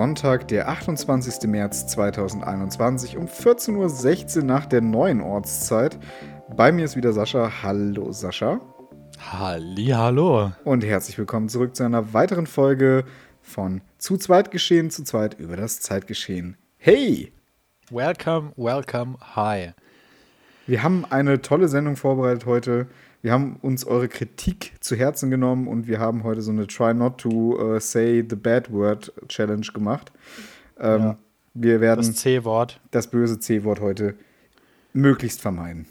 Sonntag, der 28. März 2021 um 14.16 Uhr nach der neuen Ortszeit. Bei mir ist wieder Sascha. Hallo Sascha. Halli, hallo. Und herzlich willkommen zurück zu einer weiteren Folge von Zu zweit geschehen, zu zweit über das Zeitgeschehen. Hey! Welcome, welcome, hi. Wir haben eine tolle Sendung vorbereitet heute. Wir haben uns eure Kritik zu Herzen genommen und wir haben heute so eine Try Not to uh, Say the Bad Word Challenge gemacht. Ähm, ja. Wir werden das C-Wort, das böse C-Wort heute möglichst vermeiden.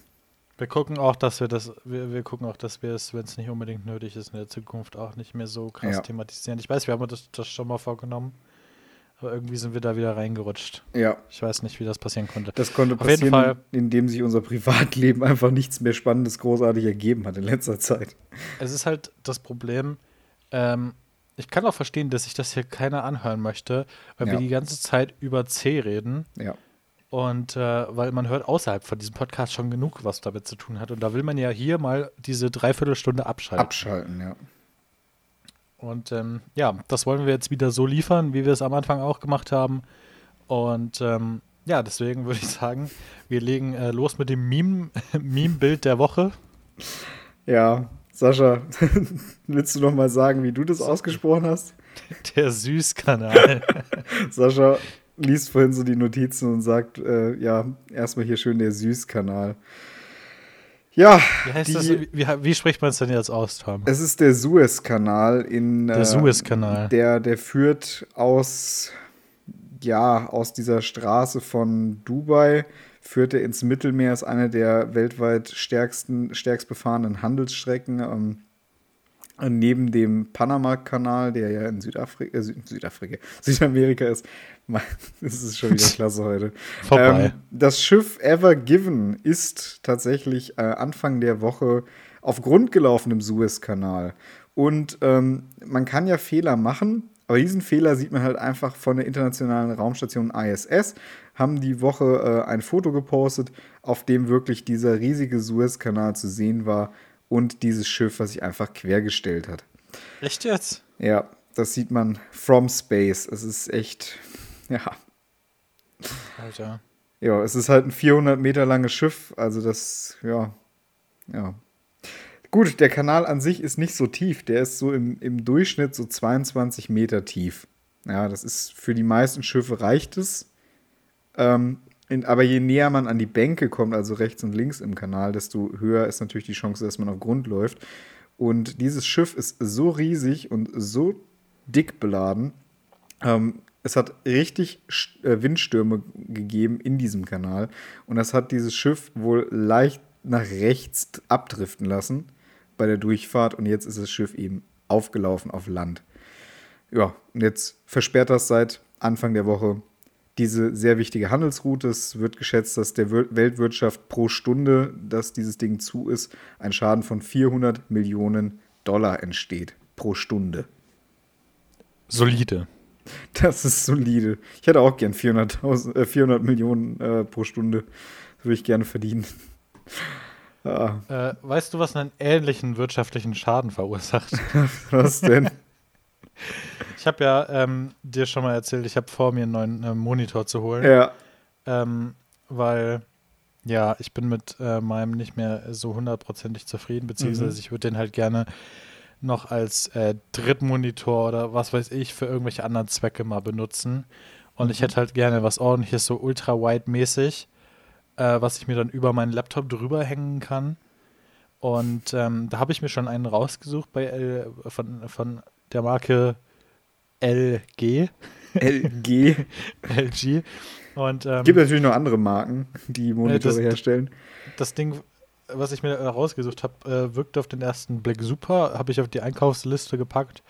Wir gucken auch, dass wir das, wir, wir gucken auch, dass wir es, wenn es nicht unbedingt nötig ist, in der Zukunft auch nicht mehr so krass ja. thematisieren. Ich weiß, wir haben das, das schon mal vorgenommen. Aber irgendwie sind wir da wieder reingerutscht. Ja. Ich weiß nicht, wie das passieren konnte. Das konnte Auf passieren, jeden Fall, indem sich unser Privatleben einfach nichts mehr Spannendes großartig ergeben hat in letzter Zeit. Es ist halt das Problem, ähm, ich kann auch verstehen, dass sich das hier keiner anhören möchte, weil ja. wir die ganze Zeit über C reden. Ja. Und äh, weil man hört außerhalb von diesem Podcast schon genug, was damit zu tun hat. Und da will man ja hier mal diese Dreiviertelstunde abschalten. Abschalten, ja. Und ähm, ja, das wollen wir jetzt wieder so liefern, wie wir es am Anfang auch gemacht haben. Und ähm, ja, deswegen würde ich sagen, wir legen äh, los mit dem Meme-Bild Meme der Woche. Ja, Sascha, willst du noch mal sagen, wie du das ausgesprochen hast? Der Süßkanal. Sascha liest vorhin so die Notizen und sagt, äh, ja, erstmal hier schön der Süßkanal. Ja. Wie, heißt die, das, wie, wie spricht man es denn jetzt aus, Tom? Es ist der Suezkanal in. Der äh, Suezkanal. Der, der führt aus, ja, aus dieser Straße von Dubai, führt er ins Mittelmeer, ist eine der weltweit stärksten, stärkst befahrenen Handelsstrecken. Ähm, neben dem Panama-Kanal, der ja in Südafrika, äh, Südafrika, Südamerika ist, das ist schon wieder klasse heute. Vorbei. Ähm, das Schiff Ever Given ist tatsächlich äh, Anfang der Woche auf Grund gelaufen im Suezkanal. Und ähm, man kann ja Fehler machen, aber diesen Fehler sieht man halt einfach von der internationalen Raumstation ISS. Haben die Woche äh, ein Foto gepostet, auf dem wirklich dieser riesige Suezkanal zu sehen war und dieses Schiff, was sich einfach quergestellt hat. Echt jetzt? Ja, das sieht man from space. Es ist echt, ja. Alter. Ja, es ist halt ein 400 Meter langes Schiff, also das, ja, ja. Gut, der Kanal an sich ist nicht so tief, der ist so im, im Durchschnitt so 22 Meter tief. Ja, das ist für die meisten Schiffe reicht es. Ähm, in, aber je näher man an die Bänke kommt, also rechts und links im Kanal, desto höher ist natürlich die Chance, dass man auf Grund läuft. Und dieses Schiff ist so riesig und so dick beladen. Ähm, es hat richtig äh, Windstürme gegeben in diesem Kanal. Und das hat dieses Schiff wohl leicht nach rechts abdriften lassen bei der Durchfahrt. Und jetzt ist das Schiff eben aufgelaufen auf Land. Ja, und jetzt versperrt das seit Anfang der Woche diese sehr wichtige Handelsroute. Es wird geschätzt, dass der Weltwirtschaft pro Stunde, dass dieses Ding zu ist, ein Schaden von 400 Millionen Dollar entsteht. Pro Stunde. Solide. Das ist solide. Ich hätte auch gern 400, äh, 400 Millionen äh, pro Stunde. Das würde ich gerne verdienen. ah. äh, weißt du, was einen ähnlichen wirtschaftlichen Schaden verursacht? was denn? Ich habe ja ähm, dir schon mal erzählt, ich habe vor, mir einen neuen äh, Monitor zu holen. Ja. Ähm, weil, ja, ich bin mit äh, meinem nicht mehr so hundertprozentig zufrieden, beziehungsweise mhm. ich würde den halt gerne noch als äh, Drittmonitor oder was weiß ich für irgendwelche anderen Zwecke mal benutzen. Und mhm. ich hätte halt gerne was ordentliches, so ultra-wide-mäßig, äh, was ich mir dann über meinen Laptop drüber hängen kann. Und ähm, da habe ich mir schon einen rausgesucht bei L von, von der Marke LG. LG. LG. Und, ähm, Gibt natürlich noch andere Marken, die Monitore das, herstellen. Das Ding, was ich mir rausgesucht habe, äh, wirkt auf den ersten Blick super. Habe ich auf die Einkaufsliste gepackt.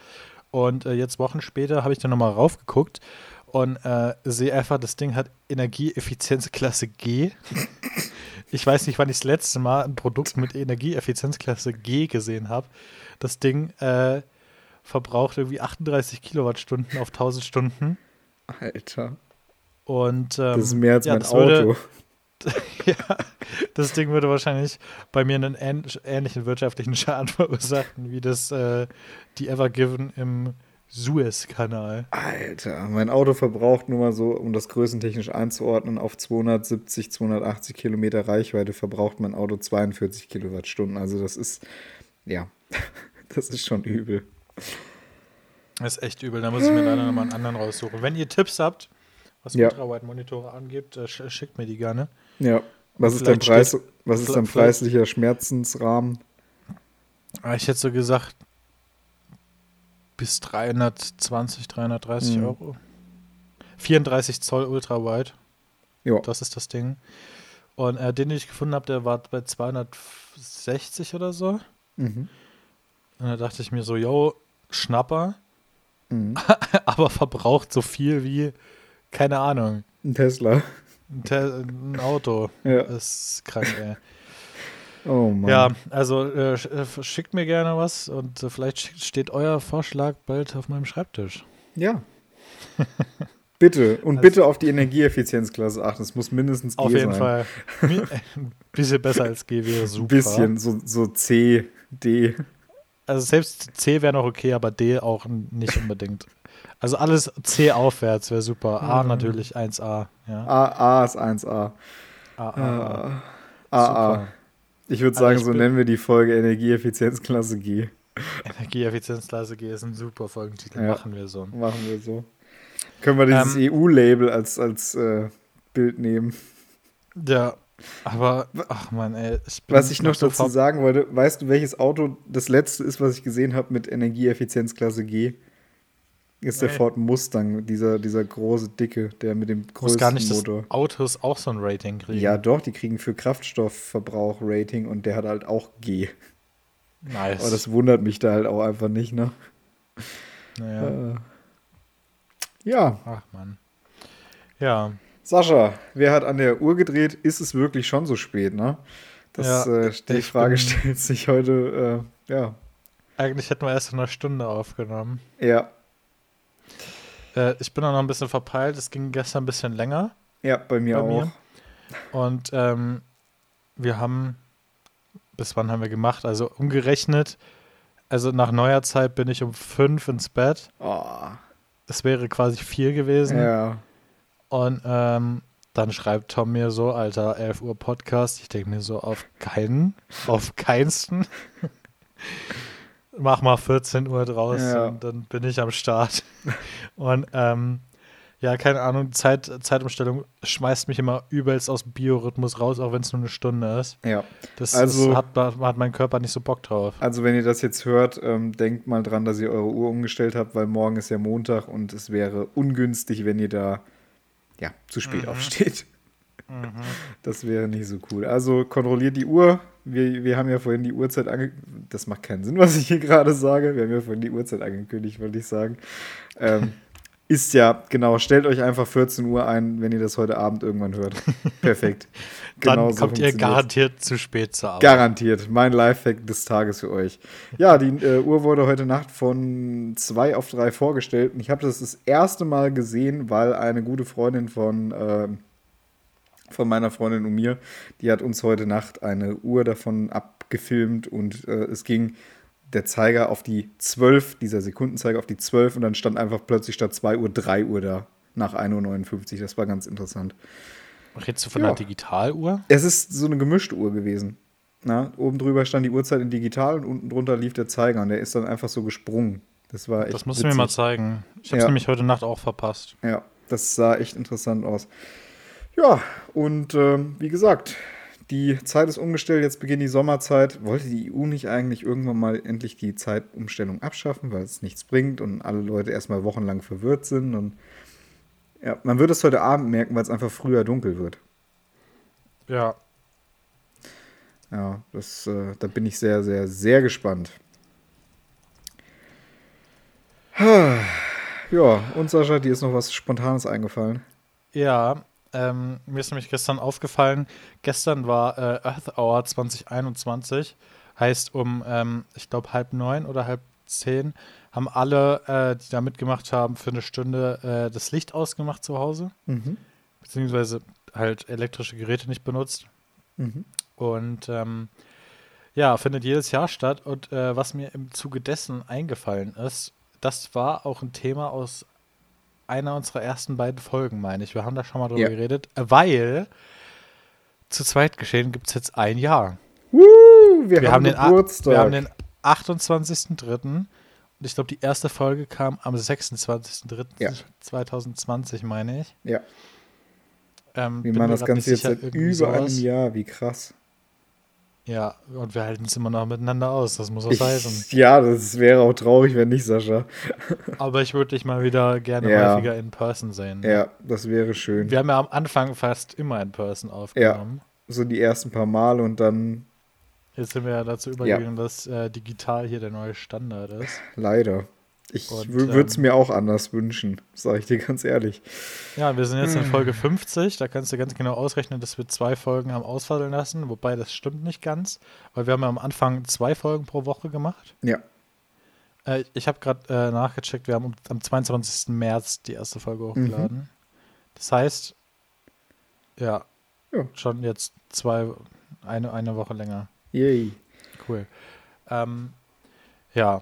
Und äh, jetzt Wochen später habe ich dann nochmal raufgeguckt und äh, sehe einfach, das Ding hat Energieeffizienzklasse G. ich weiß nicht, wann ich das letzte Mal ein Produkt mit Energieeffizienzklasse G gesehen habe. Das Ding äh, verbraucht irgendwie 38 Kilowattstunden auf 1000 Stunden. Alter. Und ähm, das ist mehr als ja, mein Auto. Würde, ja, das Ding würde wahrscheinlich bei mir einen ähnlichen wirtschaftlichen Schaden verursachen, wie das äh, die Ever Given im Suezkanal. Alter, mein Auto verbraucht nur mal so, um das größentechnisch einzuordnen, auf 270, 280 Kilometer Reichweite verbraucht mein Auto 42 Kilowattstunden. Also das ist, ja, das ist schon übel. Das ist echt übel. Da muss ich mir leider nochmal einen anderen raussuchen. Wenn ihr Tipps habt, was Ja. Ultrawide-Monitore angeht, äh, sch- schickt mir die gerne. Ja, was ist dein Preis, steht- was ist dein preislicher Schmerzensrahmen? Ah, Ich hätte so gesagt, bis 320, 330 Mhm. Euro. 34 Zoll Ultrawide, Ja, das ist das Ding. Und äh, den, den ich gefunden habe, der war bei 260 oder so. mhm. Und da dachte ich mir so, yo, Schnapper, Mhm. aber verbraucht so viel wie, keine Ahnung, ein Tesla. ein, Te ein Auto. Ja. Das ist krank, ey. Oh Mann. Ja, also äh, äh, schickt mir gerne was und äh, vielleicht steht euer Vorschlag bald auf meinem Schreibtisch. Ja. bitte. Und Also- bitte auf die Energieeffizienzklasse achten. Es muss mindestens G Auf jeden sein. Fall. Mi- Ein bisschen besser als G wäre super. Ein bisschen, so, so C, D. Also selbst C wäre noch okay, aber D auch nicht unbedingt. Also alles C aufwärts wäre super. A Mhm. natürlich 1A. Ja. A, A ist 1A. A, A, A. A. Ich würde Also sagen, ich so nennen wir die Folge Energieeffizienzklasse G. Energieeffizienzklasse G ist ein super Folgentitel. Ja. Machen wir so. Machen wir so. Können wir dieses Ähm, EU-Label als, als äh, Bild nehmen. Ja, aber, ach man, ey. Ich bin Was ich noch dazu sagen wollte, weißt du, welches Auto das letzte ist, was ich gesehen habe mit Energieeffizienzklasse G? Ist der Nee. Ford Mustang, dieser, dieser große, dicke, der mit dem größten gar nicht, dass Motor. Autos auch so ein Rating kriegen. Ja, doch, die kriegen für Kraftstoffverbrauch Rating und der hat halt auch G. nice. Aber das wundert mich da halt auch einfach nicht, ne? naja. Äh, ja, Ach man. Ja, Sascha, wer hat an der Uhr gedreht? Ist es wirklich schon so spät, ne? Das, Ja, äh, die Frage stellt sich heute, äh, ja. eigentlich hätten wir erst in einer Stunde aufgenommen. Ja, Äh, ich bin auch noch ein bisschen verpeilt. Es ging gestern ein bisschen länger. ja, bei mir Bei auch. mir? Und ähm, wir haben, bis wann haben wir gemacht? Also umgerechnet, also nach neuer Zeit bin ich um fünf ins Bett. Oh, Es wäre quasi vier gewesen. ja. Und ähm, dann schreibt Tom mir so, Alter, 11 Uhr Podcast. Ich denke mir so, auf keinen, auf keinsten. Mach mal 14 Uhr draus Ja. und dann bin ich am Start. Und ähm, ja, keine Ahnung, Zeit, Zeitumstellung schmeißt mich immer übelst aus Biorhythmus raus, auch wenn es nur eine Stunde ist. Ja, Das, Also- das hat, hat mein Körper nicht so Bock drauf. also wenn ihr das jetzt hört, ähm, denkt mal dran, dass ihr eure Uhr umgestellt habt, weil morgen ist ja Montag und es wäre ungünstig, wenn ihr da ja, zu spät Mhm. aufsteht. Das wäre nicht so cool. Also kontrolliert die Uhr. Wir, wir haben ja vorhin die Uhrzeit angekündigt. Das macht keinen Sinn, was ich hier gerade sage. Wir haben ja vorhin die Uhrzeit angekündigt, wollte ich sagen. Ähm, ist ja, genau, stellt euch einfach 14 Uhr ein, wenn ihr das heute Abend irgendwann hört. Perfekt. Dann Genau so kommt ihr garantiert zu spät zur Arbeit. Garantiert. Mein Lifehack des Tages für euch. Ja, die äh, Uhr wurde heute Nacht von zwei auf drei vorgestellt. Und ich habe das das erste Mal gesehen, weil eine gute Freundin von, ähm, von meiner Freundin und mir, die hat uns heute Nacht eine Uhr davon abgefilmt und äh, es ging der Zeiger auf die 12, dieser Sekundenzeiger auf die 12 und dann stand einfach plötzlich statt 2 Uhr 3 Uhr da. Nach 1.59 Uhr. Das war ganz interessant. Redest du von Ja. einer Digitaluhr? Es ist so eine gemischte Uhr gewesen. Na, oben drüber stand die Uhrzeit in digital und unten drunter lief der Zeiger und der ist dann einfach so gesprungen. Das war echt. Das musst du mir mal witzig. zeigen. Ich habe es Ja. nämlich heute Nacht auch verpasst. Ja, das sah echt interessant aus. Ja, und ähm, wie gesagt, die Zeit ist umgestellt, jetzt beginnt die Sommerzeit. Wollte die EU nicht eigentlich irgendwann mal endlich die Zeitumstellung abschaffen, weil es nichts bringt und alle Leute erstmal wochenlang verwirrt sind? Und ja, man wird es heute Abend merken, weil es einfach früher dunkel wird. Ja. Ja, das, äh, da bin ich sehr, sehr, sehr gespannt. Ja, und Sascha, dir ist noch was Spontanes eingefallen. Ja, ähm, mir ist nämlich gestern aufgefallen, gestern war äh, Earth Hour 2021, heißt um, ähm, ich glaube, halb neun oder halb zehn, haben alle, äh, die da mitgemacht haben, für eine Stunde äh, das Licht ausgemacht zu Hause, Mhm. beziehungsweise halt elektrische Geräte nicht benutzt. Mhm. Und ähm, ja, findet jedes Jahr statt. Und äh, was mir im Zuge dessen eingefallen ist, das war auch ein Thema aus einer unserer ersten beiden Folgen, meine ich. Wir haben da schon mal drüber Ja. geredet, weil zu zweit geschehen gibt es jetzt ein Jahr. Woo, wir, Wir haben, haben, den, Geburtstag. wir haben den 28.03. Und ich glaube, die erste Folge kam am 26.03.2020, meine ich. ja, Ähm, wir machen das Ganze jetzt seit über einem. Jahr. Wie krass. Ja, und wir halten es immer noch miteinander aus, das muss auch heißen. Ich, ja, das wäre auch traurig, wenn nicht, Sascha. Aber ich würde dich mal wieder gerne Ja. häufiger in Person sehen. Ja, das wäre schön. Wir haben ja am Anfang fast immer in Person aufgenommen. So die ersten paar Mal und dann Jetzt sind wir ja dazu übergegangen, dass äh, digital hier der neue Standard ist. leider. Ich würde es ähm, mir auch anders wünschen, sage ich dir ganz ehrlich. Ja, wir sind jetzt Hm. in Folge 50. Da kannst du ganz genau ausrechnen, dass wir zwei Folgen haben ausfallen lassen. Wobei das stimmt nicht ganz, weil wir haben ja am Anfang zwei Folgen pro Woche gemacht. Ja, Äh, ich habe gerade äh, nachgecheckt, wir haben am- am 22. März die erste Folge Mhm. hochgeladen. Das heißt, ja, Ja. schon jetzt zwei, eine, eine Woche länger. yay. Cool. Ähm, ja,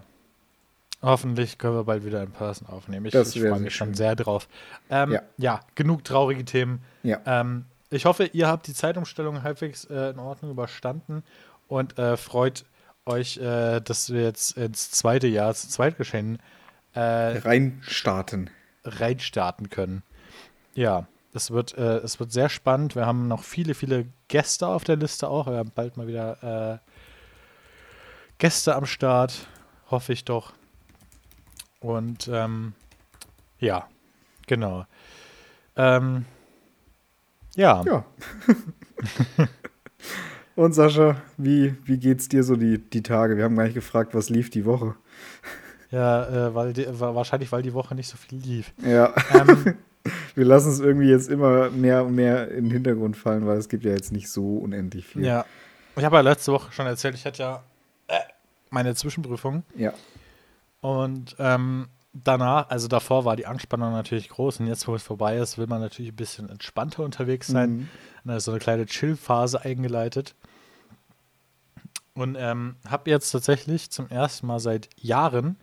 hoffentlich können wir bald wieder in Person aufnehmen. Ich, ich freue mich schon sehr drauf. Ähm, ja. Ja. genug traurige Themen. Ja. Ähm, ich hoffe, ihr habt die Zeitumstellung halbwegs äh, in Ordnung überstanden und äh, freut euch, äh, dass wir jetzt ins zweite Jahr, zu Zweitgeschehen äh, Reinstarten. reinstarten können. Ja, es wird, äh, es wird sehr spannend. Wir haben noch viele, viele Gäste auf der Liste auch. Wir haben bald mal wieder äh, Gäste am Start, hoffe ich doch. Und ähm, ja, genau. Ähm, ja, Ja. Und Sascha, wie, wie geht's dir so die, die Tage? Wir haben gar nicht gefragt, was lief die Woche. ja, äh, weil die, wa- wahrscheinlich, weil die Woche nicht so viel lief. Ja, Ähm, wir lassen es irgendwie jetzt immer mehr und mehr in den Hintergrund fallen, weil es gibt ja jetzt nicht so unendlich viel. ja, ich habe ja letzte Woche schon erzählt, ich hatte ja äh, meine Zwischenprüfung. Ja, Und ähm, danach, also davor war die Anspannung natürlich groß und jetzt, wo es vorbei ist, will man natürlich ein bisschen entspannter unterwegs sein. Mhm. Da ist so eine kleine Chill-Phase eingeleitet. Und ähm, habe jetzt tatsächlich zum ersten Mal seit Jahren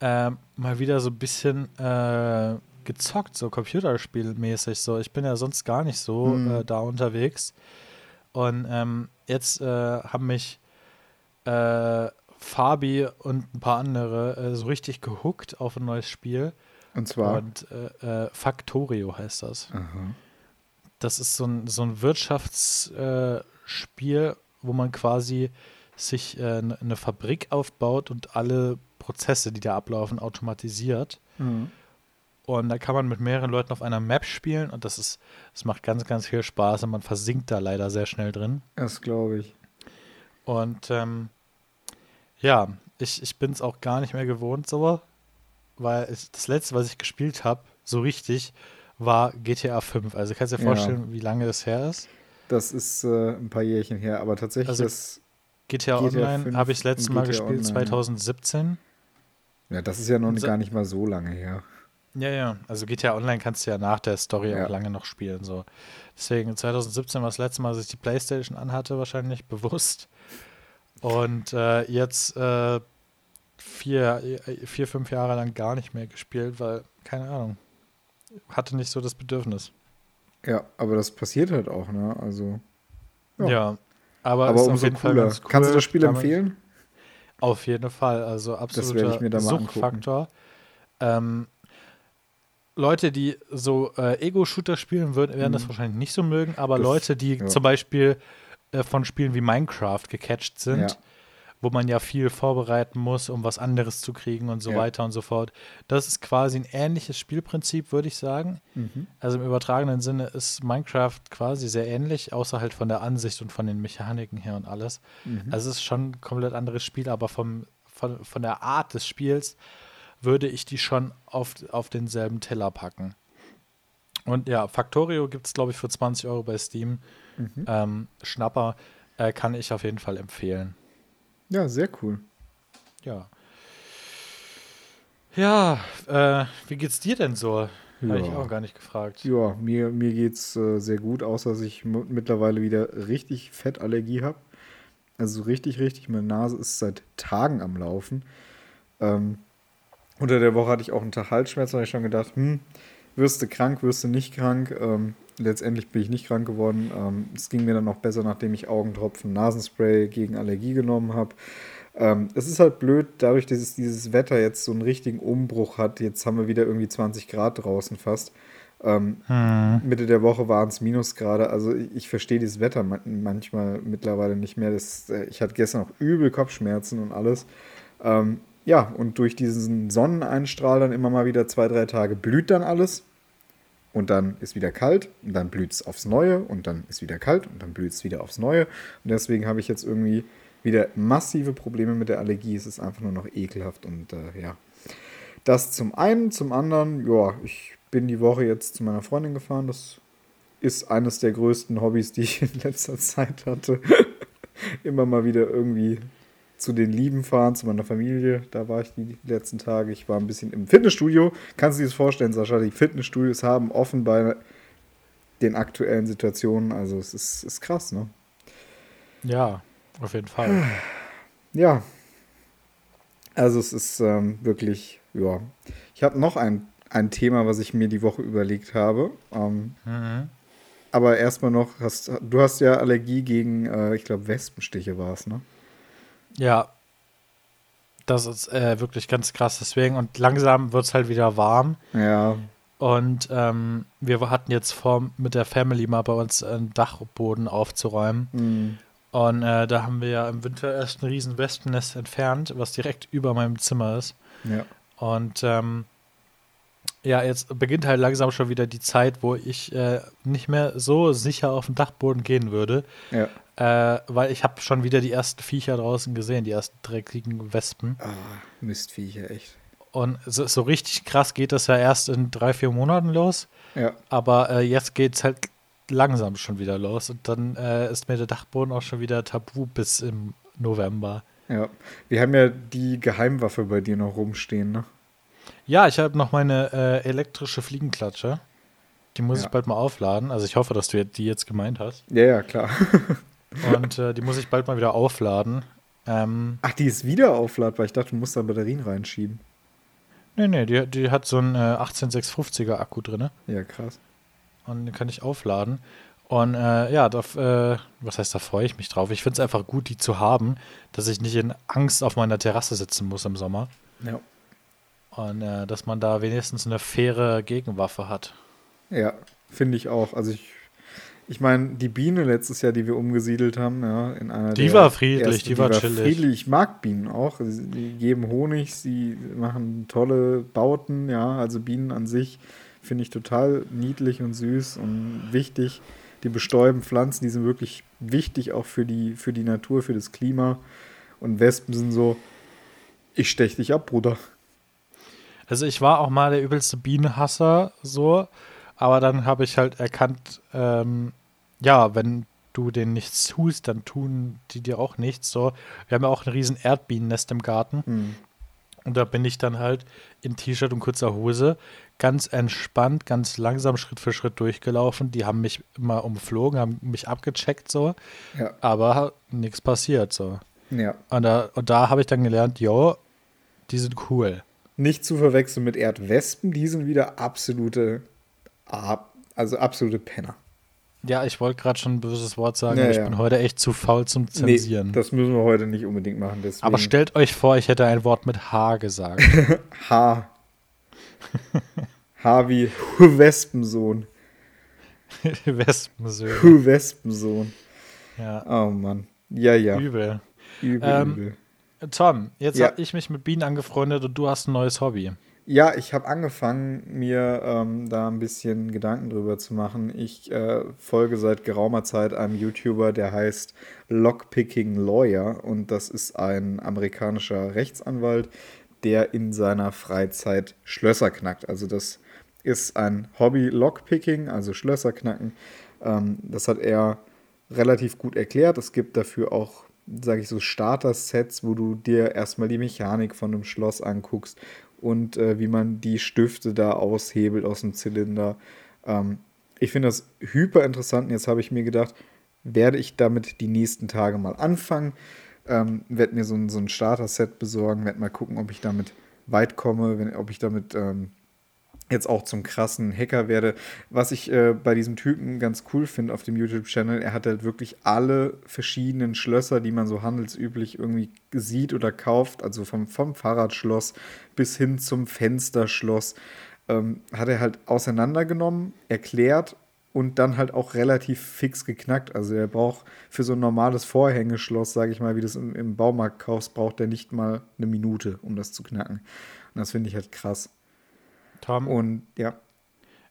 ähm, mal wieder so ein bisschen äh, gezockt, so computerspielmäßig. So, ich bin ja sonst gar nicht so Mhm. äh, da unterwegs. Und ähm, jetzt äh, haben mich äh, Fabi und ein paar andere äh, so richtig gehuckt auf ein neues Spiel. Und zwar. Und äh, äh, Factorio heißt das. Aha. Das ist so ein, so ein Wirtschaftsspiel, äh, wo man quasi sich äh, ne- eine Fabrik aufbaut und alle Prozesse, die da ablaufen, automatisiert. Mhm. Und da kann man mit mehreren Leuten auf einer Map spielen und das ist, das macht ganz, ganz viel Spaß und man versinkt da leider sehr schnell drin. Das glaube ich. Und ähm, ja, ich, ich bin es auch gar nicht mehr gewohnt, so, weil es, das letzte, was ich gespielt habe, so richtig, war GTA 5. Also kannst du dir Ja. vorstellen, wie lange das her ist? Das ist äh, ein paar Jährchen her, aber tatsächlich Also- das. GTA, GTA Online 5 habe ich das letzte Mal gespielt, Online, ja. 2017. Ja, das ist ja noch so- gar nicht mal so lange her. Ja, ja. Also GTA Online kannst du ja nach der Story Ja. auch lange noch spielen. So. Deswegen 2017 war das letzte Mal, dass ich die Playstation anhatte, wahrscheinlich bewusst. Und äh, jetzt äh, vier, äh, vier, fünf Jahre lang gar nicht mehr gespielt, weil, keine Ahnung, hatte nicht so das Bedürfnis. Ja, aber das passiert halt auch, ne? Also. Ja. Ja. aber, Aber umso cooler. cool. Kannst du das Spiel empfehlen? Auf jeden Fall, also absoluter ich mir da. Suchtfaktor. Ähm, Leute, die so äh, Ego-Shooter spielen würden, werden das Mhm. wahrscheinlich nicht so mögen, aber Das- Leute, die ja. zum Beispiel von Spielen wie Minecraft gecatcht sind, Ja. wo man ja viel vorbereiten muss, um was anderes zu kriegen und so Ja. weiter und so fort. Das ist quasi ein ähnliches Spielprinzip, würde ich sagen. Mhm. Also im übertragenen Sinne ist Minecraft quasi sehr ähnlich, außer halt von der Ansicht und von den Mechaniken her und alles. Mhm. Also es ist schon ein komplett anderes Spiel, aber vom, von, von der Art des Spiels würde ich die schon auf, auf denselben Teller packen. Und ja, Factorio gibt es, glaube ich, für 20 Euro bei Steam. Mhm. Ähm, Schnapper äh, kann ich auf jeden Fall empfehlen. Ja, sehr cool. Ja. Ja, äh, wie geht's dir denn so? Habe ich Ja. auch gar nicht gefragt. Ja, mir, mir geht's äh, sehr gut, außer dass ich mittlerweile wieder richtig Fettallergie habe. Also so richtig, richtig, meine Nase ist seit Tagen am Laufen. Ähm, Unter der Woche hatte ich auch einen Tag Halsschmerzen, habe ich schon gedacht, hm, wirst du krank, wirst du nicht krank. Ähm, letztendlich bin ich nicht krank geworden. Ähm, es ging mir dann noch besser, nachdem ich Augentropfen, Nasenspray gegen Allergie genommen habe. Ähm, es ist halt blöd, dadurch, dass es dieses Wetter jetzt so einen richtigen Umbruch hat. Jetzt haben wir wieder irgendwie 20 Grad draußen fast. Ähm, hm. Mitte der Woche waren es Minusgrade. Also ich, ich verstehe dieses Wetter manchmal mittlerweile nicht mehr. Das, äh, ich hatte gestern auch übel Kopfschmerzen und alles. Ähm, ja, und durch diesen Sonneneinstrahl dann immer mal wieder zwei, drei Tage blüht dann alles. Und dann ist wieder kalt und dann blüht es aufs Neue und dann ist wieder kalt und dann blüht es wieder aufs Neue. Und deswegen habe ich jetzt irgendwie wieder massive Probleme mit der Allergie. Es ist einfach nur noch ekelhaft und äh, ja. Das zum einen. Zum anderen, ja, ich bin die Woche jetzt zu meiner Freundin gefahren. Das ist eines der größten Hobbys, die ich in letzter Zeit hatte. Immer mal wieder irgendwie zu den Lieben fahren, zu meiner Familie. Da war ich die letzten Tage. Ich war ein bisschen im Fitnessstudio. Kannst du dir das vorstellen, Sascha? Die Fitnessstudios haben offen bei den aktuellen Situationen. Also es ist, ist krass, ne? Ja, auf jeden Fall. Ja. Also es ist ähm, wirklich, ja. Ich habe noch ein, ein Thema, was ich mir die Woche überlegt habe. Ähm, mhm. Aber erstmal noch, hast, du hast ja Allergie gegen, äh, ich glaube, Wespenstiche war es, ne? Ja. Das ist äh, wirklich ganz krass. Deswegen, und langsam wird es halt wieder warm. Ja. Und ähm, wir hatten jetzt vor, mit der Family mal bei uns einen Dachboden aufzuräumen. Mhm. Und äh, da haben wir ja im Winter erst ein riesen Wespennest entfernt, was direkt über meinem Zimmer ist. Ja. Und ähm, ja, jetzt beginnt halt langsam schon wieder die Zeit, wo ich äh, nicht mehr so sicher auf den Dachboden gehen würde. Ja. Äh, weil ich habe schon wieder die ersten Viecher draußen gesehen, die ersten dreckigen Wespen. Ah, Mistviecher, echt. Und so, so, richtig krass geht das ja erst in drei, vier Monaten los. Ja. Aber äh, jetzt geht es halt langsam schon wieder los. Und dann äh, ist mir der Dachboden auch schon wieder tabu bis im November. Ja. Wir haben ja die Geheimwaffe bei dir noch rumstehen, ne? Ja, ich habe noch meine äh, elektrische Fliegenklatsche. Die muss ja. ich bald mal aufladen. Also ich hoffe, dass du die jetzt gemeint hast. Ja, ja, klar. Und äh, die muss ich bald mal wieder aufladen. Ähm, Ach, die ist wieder aufladbar. Ich dachte, du musst da Batterien reinschieben. Nee, nee, die, die hat so einen äh, 18650er Akku drin. Ja, krass. Und den kann ich aufladen. Und äh, ja, da, äh, was heißt, da freue ich mich drauf. Ich finde es einfach gut, die zu haben, dass ich nicht in Angst auf meiner Terrasse sitzen muss im Sommer. Ja. Und äh, dass man da wenigstens eine faire Gegenwaffe hat. Ja, finde ich auch. Also ich ich meine, die Biene letztes Jahr, die wir umgesiedelt haben, ja, in einer Die war friedlich, ersten, die, war, chillig. Friedlich. Ich mag Bienen auch. Die geben Honig, sie machen tolle Bauten, ja. Also Bienen an sich finde ich total niedlich und süß und wichtig. Die bestäuben Pflanzen, die sind wirklich wichtig auch für die, für die Natur, für das Klima. Und Wespen sind so, ich stech dich ab, Bruder. Also ich war auch mal der übelste Bienenhasser, so. Aber dann habe ich halt erkannt, ähm, ja, wenn du denen nichts tust, dann tun die dir auch nichts. So, wir haben ja auch ein riesen Erdbienennest im Garten. Mhm. Und da bin ich dann halt in T-Shirt und kurzer Hose ganz entspannt, ganz langsam Schritt für Schritt durchgelaufen. Die haben mich immer umflogen, haben mich abgecheckt so. Ja. Aber nichts passiert so. Ja. Und da, und da habe ich dann gelernt, jo, die sind cool. Nicht zu verwechseln mit Erdwespen, die sind wieder absolute also absolute Penner. Ja, ich wollte gerade schon ein böses Wort sagen, ja, aber ich ja. bin heute echt zu faul zum Zensieren. Nee, das müssen wir heute nicht unbedingt machen. Deswegen. Aber stellt euch vor, ich hätte ein Wort mit H gesagt. H. H wie Wespensohn. Wespensohn. Wespensohn. Ja. Oh Mann. Ja, ja. Übel. Übel, ähm, übel. Tom, jetzt ja. habe ich mich mit Bienen angefreundet und du hast ein neues Hobby. Ja, ich habe angefangen, mir ähm, da ein bisschen Gedanken drüber zu machen. Ich äh, folge seit geraumer Zeit einem YouTuber, der heißt Lockpicking Lawyer und das ist ein amerikanischer Rechtsanwalt, der in seiner Freizeit Schlösser knackt. Also das ist ein Hobby Lockpicking, also Schlösser knacken. Ähm, das hat er relativ gut erklärt. Es gibt dafür auch sage ich so, Starter-Sets, wo du dir erstmal die Mechanik von einem Schloss anguckst und äh, wie man die Stifte da aushebelt aus dem Zylinder. Ähm, ich finde das hyper interessant. Jetzt habe ich mir gedacht, werde ich damit die nächsten Tage mal anfangen. Ähm, werde mir so ein, so ein Starter-Set besorgen, werde mal gucken, ob ich damit weit komme, wenn, ob ich damit ähm, jetzt auch zum krassen Hacker werde. Was ich äh, bei diesem Typen ganz cool finde auf dem YouTube-Channel, er hat halt wirklich alle verschiedenen Schlösser, die man so handelsüblich irgendwie sieht oder kauft, also vom, vom Fahrradschloss bis hin zum Fensterschloss, ähm, hat er halt auseinandergenommen, erklärt und dann halt auch relativ fix geknackt. Also er braucht für so ein normales Vorhängeschloss, sage ich mal, wie du es im, im Baumarkt kaufst, braucht er nicht mal eine Minute, um das zu knacken. Und das finde ich halt krass. Tom. Und ja.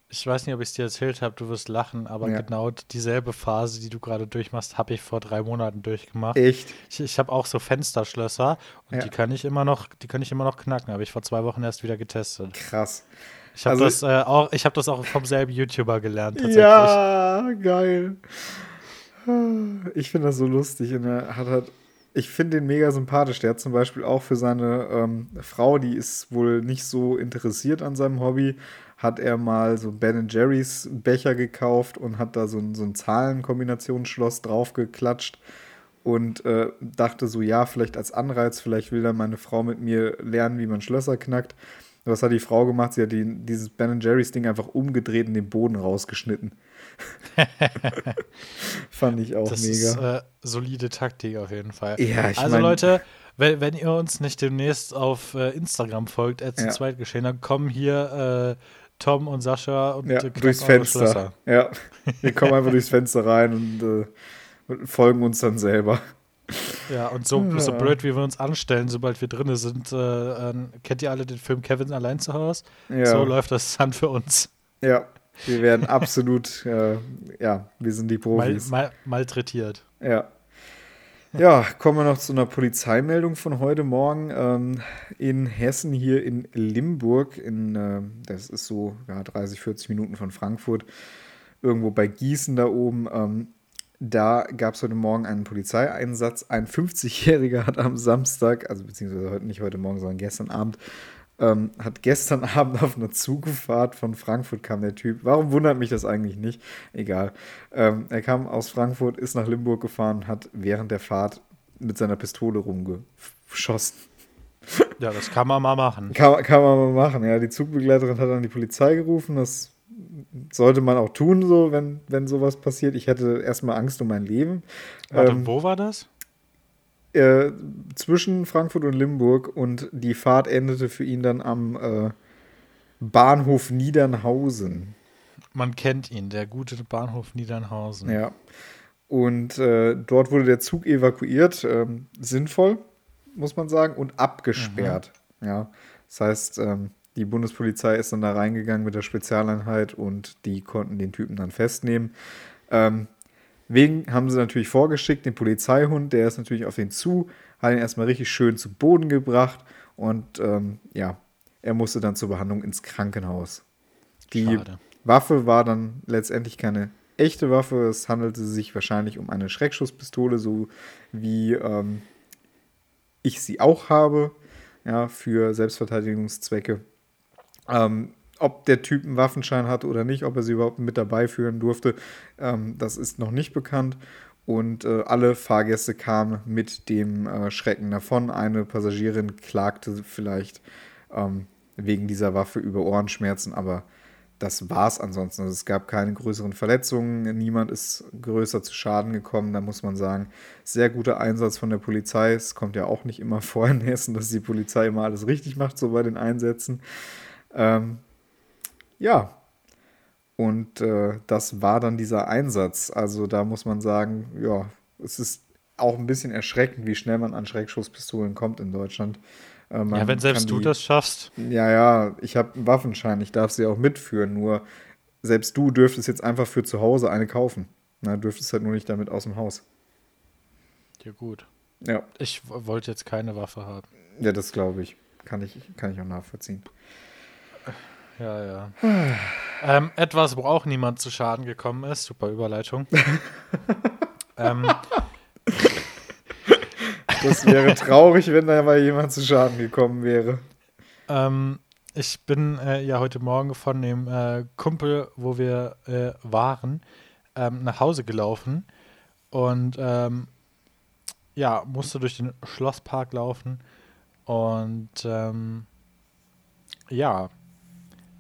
Ich weiß nicht, ob ich es dir erzählt habe, du wirst lachen, aber Ja. genau dieselbe Phase, die du gerade durchmachst, habe ich vor drei Monaten durchgemacht. Echt? Ich, ich habe auch so Fensterschlösser und Ja. die kann ich immer noch, die kann ich immer noch knacken. Habe ich vor zwei Wochen erst wieder getestet. Krass. Ich habe Also- das äh, auch, ich habe das auch vom selben YouTuber gelernt tatsächlich. Ja, geil. Ich finde das so lustig. Und er hat halt, ich finde den mega sympathisch. Der hat zum Beispiel auch für seine ähm, Frau, die ist wohl nicht so interessiert an seinem Hobby, hat er mal so Ben Jerry's Becher gekauft und hat da so ein, so ein Zahlenkombinationsschloss draufgeklatscht und äh, dachte so, ja, vielleicht als Anreiz, vielleicht will dann meine Frau mit mir lernen, wie man Schlösser knackt. Was hat die Frau gemacht? Sie hat die, dieses Ben Jerry's Ding einfach umgedreht und den Boden rausgeschnitten. Fand ich auch Das mega. ist äh, solide Taktik auf jeden Fall. Ja, ich also mein- Leute, wenn, wenn ihr uns nicht demnächst auf äh, Instagram folgt, als Ja. ja. Zweitgeschehen, dann kommen hier äh, Tom und Sascha und ja, äh, durchs Fenster. Schlösser. Ja, wir kommen einfach durchs Fenster rein und äh, folgen uns dann selber. Ja, und so, so Ja. blöd, wie wir uns anstellen, sobald wir drinne sind, äh, kennt ihr alle den Film Kevin allein zu Hause? Ja, So läuft das dann für uns. ja. Wir werden absolut, äh, ja, wir sind die Mal, Profis. mal, malträtiert. Ja. Ja, kommen wir noch zu einer Polizeimeldung von heute Morgen. Ähm, in Hessen, hier in Limburg, in, äh, das ist so ja, 30, 40 Minuten von Frankfurt, irgendwo bei Gießen da oben. Ähm, da gab es heute Morgen einen Polizeieinsatz. Ein 50-Jähriger hat am Samstag, also beziehungsweise heute nicht heute Morgen, sondern gestern Abend, ähm, hat gestern Abend auf einer Zugfahrt von Frankfurt kam der Typ. Warum wundert mich das eigentlich nicht? Egal. Ähm, er kam aus Frankfurt, ist nach Limburg gefahren, hat während der Fahrt mit seiner Pistole rumgeschossen. Ja, das kann man mal machen. Kann, kann man mal machen, ja. Die Zugbegleiterin hat dann die Polizei gerufen. Das sollte man auch tun, so, wenn, wenn sowas passiert. Ich hätte erstmal Angst um mein Leben. Warte, Ähm, wo war das? Äh, zwischen Frankfurt und Limburg und die Fahrt endete für ihn dann am äh, Bahnhof Niedernhausen. Man kennt ihn, der gute Bahnhof Niedernhausen. Ja. Und äh, dort wurde der Zug evakuiert, ähm, sinnvoll, muss man sagen, und abgesperrt. Ja. Das heißt, ähm, die Bundespolizei ist dann da reingegangen mit der Spezialeinheit und die konnten den Typen dann festnehmen. Ähm, wegen haben sie natürlich vorgeschickt, den Polizeihund, der ist natürlich auf ihn zu, hat ihn erstmal richtig schön zu Boden gebracht und ähm, ja, er musste dann zur Behandlung ins Krankenhaus. Die Schade. Waffe war dann letztendlich keine echte Waffe. Es handelte sich wahrscheinlich um eine Schreckschusspistole, so wie ähm, ich sie auch habe, ja, für Selbstverteidigungszwecke. Ähm, ob der Typ einen Waffenschein hatte oder nicht, ob er sie überhaupt mit dabei führen durfte, ähm, das ist noch nicht bekannt. Und äh, alle Fahrgäste kamen mit dem äh, Schrecken davon. Eine Passagierin klagte vielleicht ähm, wegen dieser Waffe über Ohrenschmerzen, aber das war es ansonsten. Also es gab keine größeren Verletzungen, niemand ist größer zu Schaden gekommen. Da muss man sagen, sehr guter Einsatz von der Polizei. Es kommt ja auch nicht immer vor in Hessen, dass die Polizei immer alles richtig macht, so bei den Einsätzen. Ähm, ja, und äh, das war dann dieser Einsatz. Also da muss man sagen, ja, es ist auch ein bisschen erschreckend, wie schnell man an Schreckschusspistolen kommt in Deutschland. Äh, Ja, wenn selbst kann du die- das schaffst. ja, ja, ich habe einen Waffenschein, ich darf sie auch mitführen, nur selbst du dürftest jetzt einfach für zu Hause eine kaufen. Na, dürftest halt nur nicht damit aus dem Haus. Ja, gut. Ja, Ich wollte jetzt keine Waffe haben. ja, das glaube ich. Kann ich. Kann ich auch nachvollziehen. Ja, ja. ähm, etwas, wo auch niemand zu Schaden gekommen ist. Super Überleitung. ähm, Das wäre traurig, wenn da mal jemand zu Schaden gekommen wäre. ähm, ich bin äh, ja heute Morgen von dem äh, Kumpel, wo wir äh, waren, ähm, nach Hause gelaufen und ähm, ja, musste durch den Schlosspark laufen und ähm, Ja.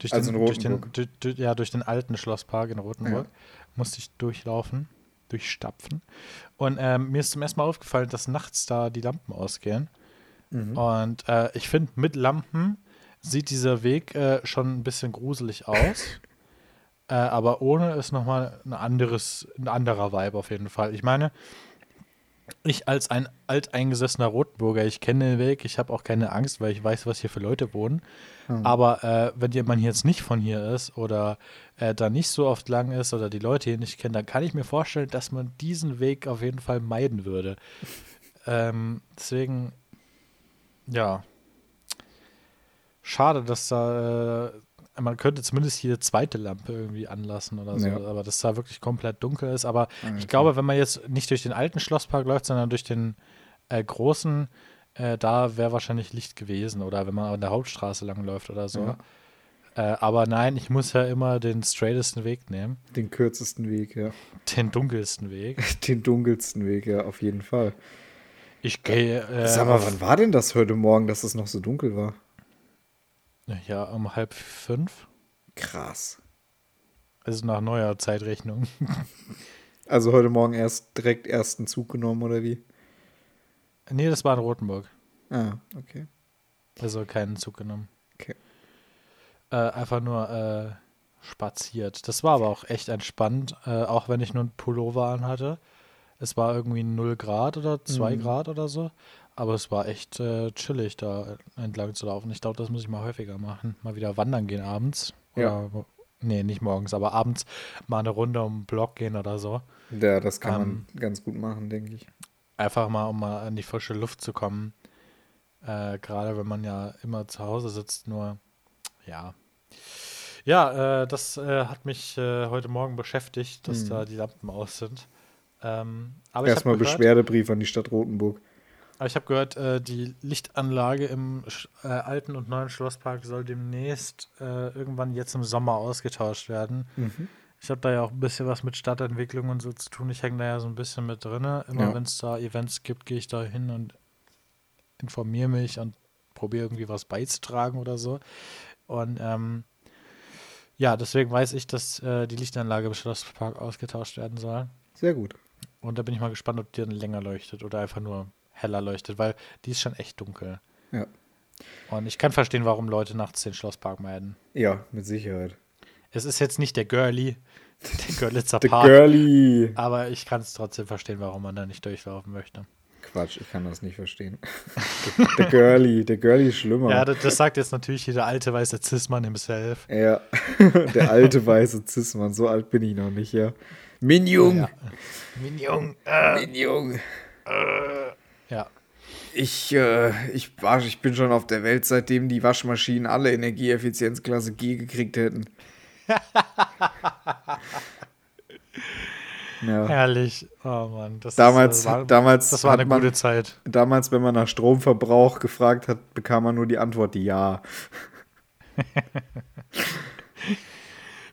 Durch Also den, in durch den, durch, ja, durch den alten Schlosspark in Rothenburg Ja. musste ich durchlaufen, durchstapfen. Und ähm, mir ist zum ersten Mal aufgefallen, dass nachts da die Lampen ausgehen. Mhm. Und äh, ich finde, mit Lampen sieht dieser Weg äh, schon ein bisschen gruselig aus. äh, aber ohne ist nochmal ein anderes, ein anderer Vibe auf jeden Fall. Ich meine, ich als ein alteingesessener Rotburger, ich kenne den Weg, ich habe auch keine Angst, weil ich weiß, was hier für Leute wohnen. Aber äh, wenn jemand jetzt nicht von hier ist oder äh, da nicht so oft lang ist oder die Leute hier nicht kennen, dann kann ich mir vorstellen, dass man diesen Weg auf jeden Fall meiden würde. ähm, deswegen, ja. Schade, dass da, äh, man könnte zumindest hier eine zweite Lampe irgendwie anlassen oder so, Ja. aber dass da wirklich komplett dunkel ist. Aber Okay. ich glaube, wenn man jetzt nicht durch den alten Schlosspark läuft, sondern durch den äh, großen, äh, da wäre wahrscheinlich Licht gewesen oder wenn man an der Hauptstraße lang läuft oder so. Ja. Äh, aber nein, ich muss ja immer den straightesten Weg nehmen, Den kürzesten Weg, ja. den dunkelsten Weg. Den dunkelsten Weg, ja, auf jeden Fall. Ich gehe. Äh, Sag mal, wann war denn das heute Morgen, dass es noch so dunkel war? Ja, um halb fünf. Krass. Also nach neuer Zeitrechnung. Also heute Morgen erst direkt ersten Zug genommen, oder wie? nee, das war in Rothenburg. Ah, okay. Also keinen Zug genommen. Okay. Äh, einfach nur äh, spaziert. Das war aber auch echt entspannt, äh, auch wenn ich nur einen Pullover anhatte. Es war irgendwie 0 Grad oder 2 Mhm. Grad oder so. Aber es war echt äh, chillig, da entlang zu laufen. Ich glaube, das muss ich mal häufiger machen. Mal wieder wandern gehen abends. Ja. Oder, nee, nicht morgens, aber abends mal eine Runde um den Block gehen oder so. Ja, das kann Ähm, man ganz gut machen, denke ich. Einfach mal, um mal an die frische Luft zu kommen. Äh, Gerade wenn man ja immer zu Hause sitzt, nur ja. Ja, äh, das äh, hat mich äh, heute Morgen beschäftigt, dass Mhm. da die Lampen aus sind. Ähm, Erstmal gehört, Beschwerdebrief an die Stadt Rotenburg. Aber ich hab gehört äh, die Lichtanlage im äh, alten und neuen Schlosspark soll demnächst äh, irgendwann jetzt im Sommer ausgetauscht werden. Mhm. Ich habe da ja auch ein bisschen was mit Stadtentwicklung und so zu tun. Ich hänge da ja so ein bisschen mit drin. Immer Ja. wenn es da Events gibt, gehe ich da hin und informiere mich und probiere irgendwie was beizutragen oder so. Und ähm, ja, deswegen weiß ich, dass äh, die Lichtanlage im Schlosspark ausgetauscht werden soll. Sehr gut. Und da bin ich mal gespannt, ob die dann länger leuchtet oder einfach nur heller leuchtet, weil die ist schon echt dunkel. Ja. Und ich kann verstehen, warum Leute nachts den Schlosspark meiden. Ja, mit Sicherheit. Es ist jetzt nicht der Girly, der Görlitzer Park. Girly. Aber ich kann es trotzdem verstehen, warum man da nicht durchlaufen möchte. Quatsch, ich kann das nicht verstehen. Der Girly, der Girly ist schlimmer. Ja, das, das sagt jetzt natürlich jeder alte weiße Cis-Mann himself. Ja, der alte weiße Zismann, so alt bin ich noch nicht, ja. Minjung, Ja. Minjung. Äh, Minjung. Ja. Ich, äh, ich, ich bin schon auf der Welt, seitdem die Waschmaschinen alle Energieeffizienzklasse G gekriegt hätten. ja. Herrlich. Oh Mann. Das Damals, ist, das war, damals, das war eine man, gute Zeit. damals, wenn man nach Stromverbrauch gefragt hat, bekam man nur die Antwort Ja.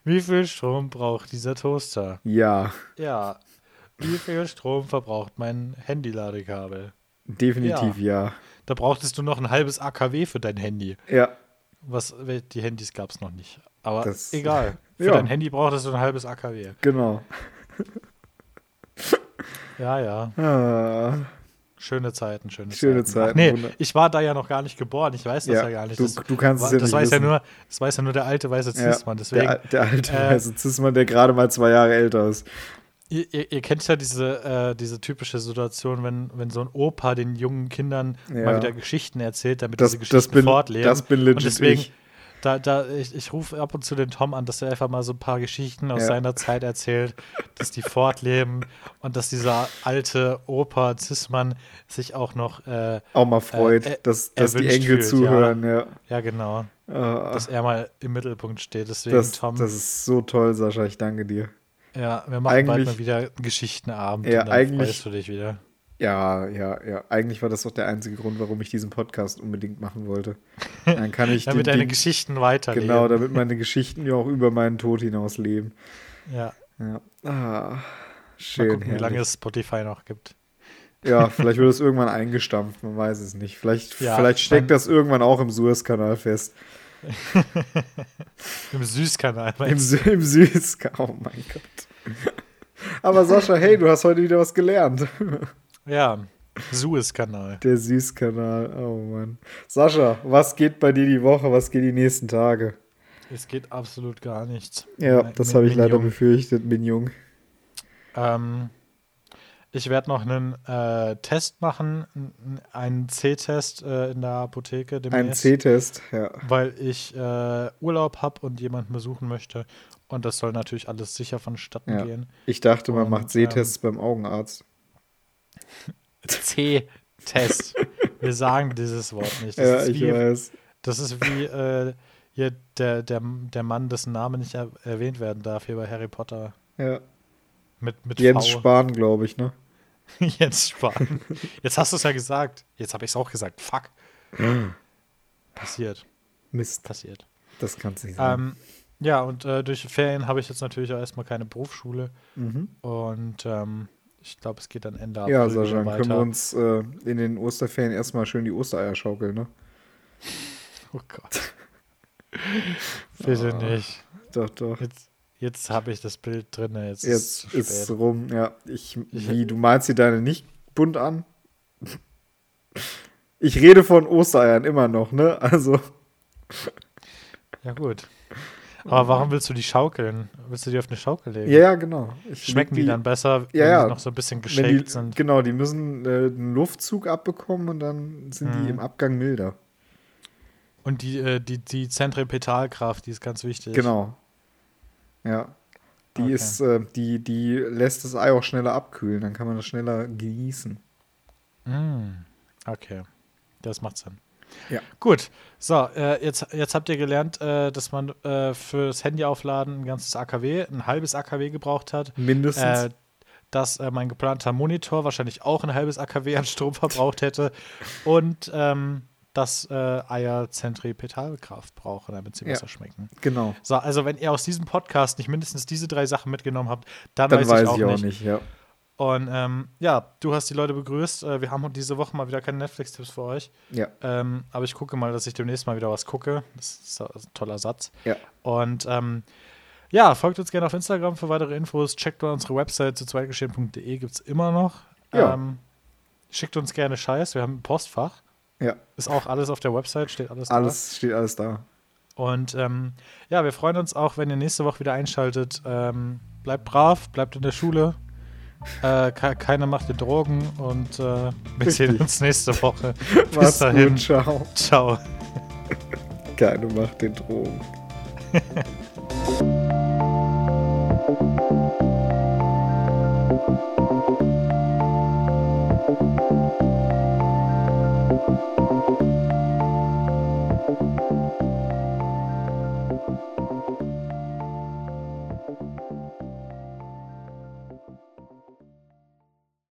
Wie viel Strom braucht dieser Toaster? Ja, Ja. Wie viel Strom verbraucht mein Handy-Ladekabel? Definitiv ja. Da brauchtest du noch ein halbes AKW für dein Handy. Ja, Was, die Handys gab es noch nicht. Aber Das- egal. Für Ja. dein Handy brauchtest du ein halbes AKW. genau. Ja, ja. Ah, Schöne Zeiten, schöne, Schöne Zeiten. Zeiten, nee, wunder- ich war da ja noch gar nicht geboren. Ich weiß das ja, ja, gar nicht. du, Das, du kannst es ja das nicht weiß ja nur, das weiß ja nur der alte weiße Ja, Cis-Mann. Deswegen, der, der alte äh, weiße Zismann, der gerade mal zwei Jahre älter ist. Ihr, ihr, kennt ja diese, äh, diese typische Situation, wenn, wenn so ein Opa den jungen Kindern Ja. mal wieder Geschichten erzählt, damit Das- diese das Geschichten bin- fortleben. das bin legit Und deswegen, ich. da, da, ich, ich rufe ab und zu den Tom an, dass er einfach mal so ein paar Geschichten aus Ja. seiner Zeit erzählt, dass die fortleben und dass dieser alte Opa Zismann sich auch noch, äh, Auch mal freut, äh, dass, dass die Enkel fühlt, zuhören. Ja. ja genau, Ah, dass er mal im Mittelpunkt steht. Deswegen, das, Tom, das ist so toll, Sascha. Ich danke dir. Ja, wir machen bald eigentlich- mal wieder Geschichtenabend Ja, eigentlich- freust du dich wieder. Ja, ja, ja. Eigentlich war das doch der einzige Grund, warum ich diesen Podcast unbedingt machen wollte. Dann kann ich Damit den, deine Geschichten weiterleben. Genau, damit meine Geschichten ja auch über meinen Tod hinaus leben. Ja, Ja. Ah, mal schön. gucken, wie lange herrlich. es Spotify noch gibt. Ja, vielleicht wird es irgendwann eingestampft, man weiß es nicht. Vielleicht, Ja, vielleicht steckt das irgendwann auch im Suezkanal fest. Im Süßkanal. Im, Sü Im Süßkanal. Oh mein Gott. Aber Sascha, hey, du hast heute wieder was gelernt. Ja, Suezkanal. Der Süßkanal. Oh Mann. Sascha, was geht bei dir die Woche? Was geht die nächsten Tage? Es geht absolut gar nichts. Ja, das habe ich leider befürchtet, Minjung. Ähm, ich werde noch einen äh, Test machen, einen C-Test äh, in der Apotheke. Ein C-Test, ja. Weil ich äh, Urlaub habe und jemanden besuchen möchte. Und das soll natürlich alles sicher vonstatten ja. gehen. Ich dachte, man und, macht C-Tests ähm, beim Augenarzt. C-Test. Wir sagen dieses Wort nicht. Das ja, ich wie, weiß. Das ist wie äh, hier der, der, der Mann, dessen Name nicht er erwähnt werden darf, hier bei Harry Potter. Ja. Mit, mit Jens v. Spahn, glaube ich, ne? Jens Spahn. Jetzt hast du es ja gesagt. Jetzt habe ich es auch gesagt. Fuck. Passiert. Mist. Passiert. Das kann es nicht sein. Ähm, ja, und äh, durch Ferien habe ich jetzt natürlich auch erstmal keine Berufsschule. Mhm. Und ähm, ich glaube, es geht dann Ende April Ja, Sascha, dann können wir uns äh, in den Osterferien erstmal schön die Ostereier schaukeln, ne? Oh Gott. Bitte oh, nicht. Doch, doch. Jetzt, Jetzt habe ich das Bild drin. Jetzt, jetzt ist es rum. Ja, ich, wie, du malst sie deine nicht bunt an? Ich rede von Ostereiern immer noch, ne? Also. Ja, gut. Aber warum willst du die schaukeln? Willst du die auf eine Schaukel legen? Ja, ja genau. Ich Schmecken die, die, dann besser, wenn ja. sie noch so ein bisschen die, sind? Genau, die müssen äh, einen Luftzug abbekommen und dann sind mhm. die im Abgang milder. Und die, äh, die, die Zentripetalkraft, die ist ganz wichtig. Genau. Ja. Die okay. ist, äh, die, die lässt das Ei auch schneller abkühlen, dann kann man das schneller genießen. Mm. Okay. Das macht Sinn. Ja. Gut. So, äh, jetzt, jetzt habt ihr gelernt, äh, dass man äh, fürs Handy aufladen ein ganzes AKW, ein halbes AKW gebraucht hat. Mindestens. Äh, dass äh, mein geplanter Monitor wahrscheinlich auch ein halbes AKW an Strom verbraucht hätte. Und ähm, dass äh, Eier Zentripetalkraft brauchen, damit sie ja, besser schmecken. Genau. So, also wenn ihr aus diesem Podcast nicht mindestens diese drei Sachen mitgenommen habt, dann, dann weiß, weiß ich auch, ich auch nicht. nicht ja. Und ähm, ja, du hast die Leute begrüßt. Äh, wir haben diese Woche mal wieder keine Netflix-Tipps für euch. Ja. Ähm, aber ich gucke mal, dass ich demnächst mal wieder was gucke. Das ist ein toller Satz. Ja. Und ähm, ja, folgt uns gerne auf Instagram für weitere Infos. Checkt unsere Website zu zweitgeschehen.de, gibt es immer noch. Ja. Ähm, schickt uns gerne Scheiß. Wir haben ein Postfach. Ja. Ist auch alles auf der Website, steht alles da. Alles steht alles da. Und ähm, ja, wir freuen uns auch, wenn ihr nächste Woche wieder einschaltet. Ähm, bleibt brav, bleibt in der Schule. Äh, keiner macht die Drogen und äh, wir sehen uns nächste Woche. Bis Mach's dahin. Gut, ciao. Ciao. Keine macht den Drogen.